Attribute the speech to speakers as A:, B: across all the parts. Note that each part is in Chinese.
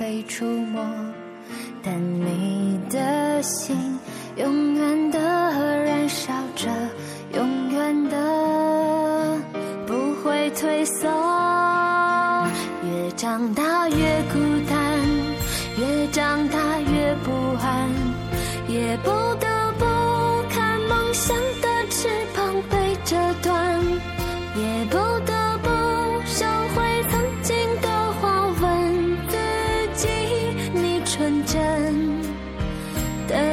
A: 被触摸。但你的心永远的燃烧着，永远的不会退缩。越长大越孤单，越长大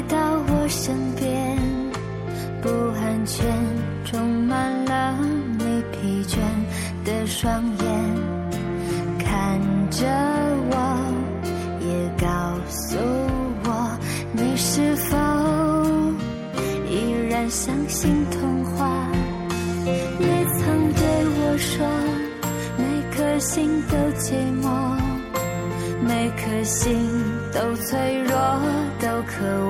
A: 回到我身边，不安全充满了你疲倦的双眼，看着我，也告诉我，你是否依然相信童话？你曾对我说，每颗心都寂寞。每颗心都脆弱，都渴望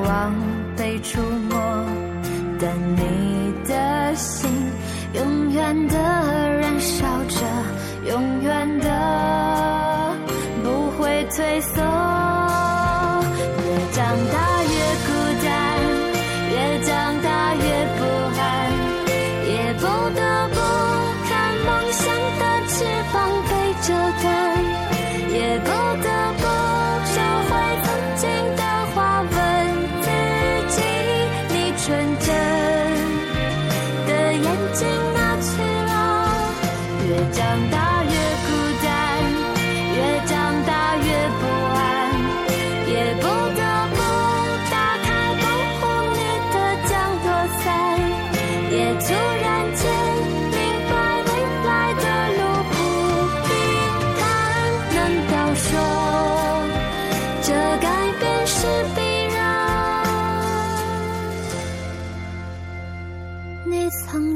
A: 触摸，但你的心永远的燃烧着，永远的不会退缩。